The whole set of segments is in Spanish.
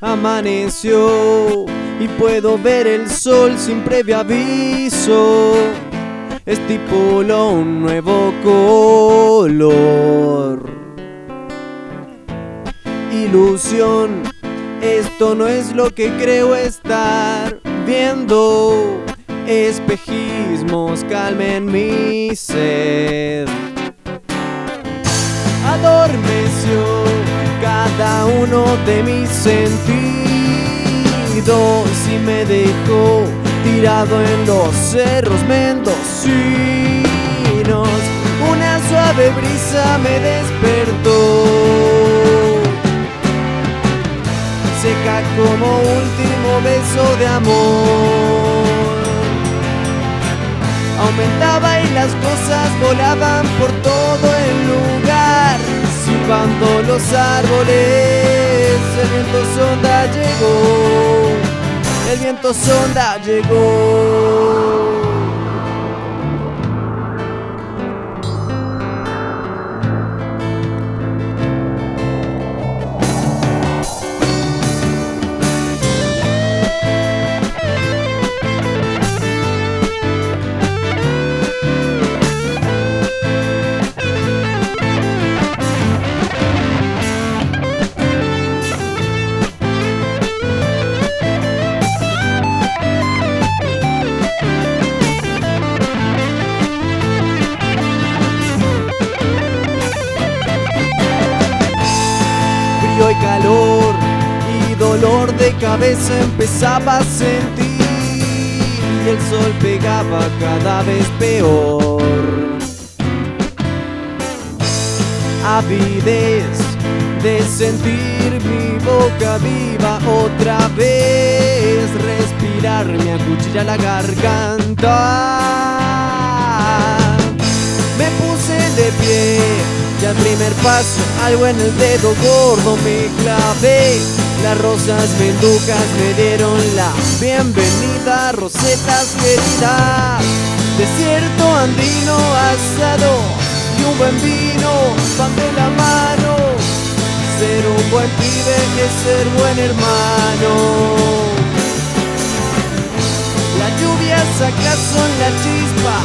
amaneció y puedo ver el sol sin previo aviso. Estipuló un nuevo color. Ilusión, esto no es lo que creo estar viendo. Espejismos calmen mi sed. De mis sentidos y me dejó tirado en los cerros mendocinos. Una suave brisa me despertó, seca como último beso de amor. Aumentaba y las cosas volaban por todo el lugar, silbando los árboles, viento sonda llegó, el viento sonda llegó. Dolor de cabeza empezaba a sentir y el sol pegaba cada vez peor. Avidez de sentir mi boca viva otra vez, respirar me acuchilla la garganta. Me puse de pie y al primer paso algo en el dedo gordo me clavé. Las rosas menducas me dieron la bienvenida, rosetas queridas. Desierto andino asado y un buen vino van la mano. Ser un buen pibe es ser buen hermano. Las lluvias acá son la chispa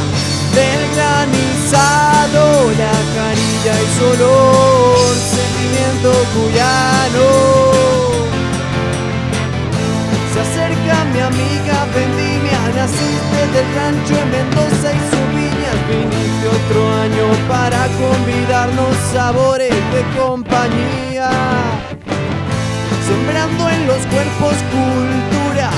del granizado, la mi amiga Vendimia, naciste del rancho en Mendoza y su viñas, viniste otro año para convidarnos sabores de compañía. Sembrando en los cuerpos cultura,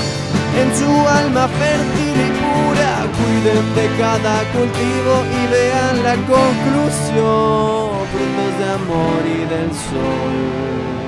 en su alma fértil y pura, cuiden de cada cultivo y vean la conclusión, frutos de amor y del sol.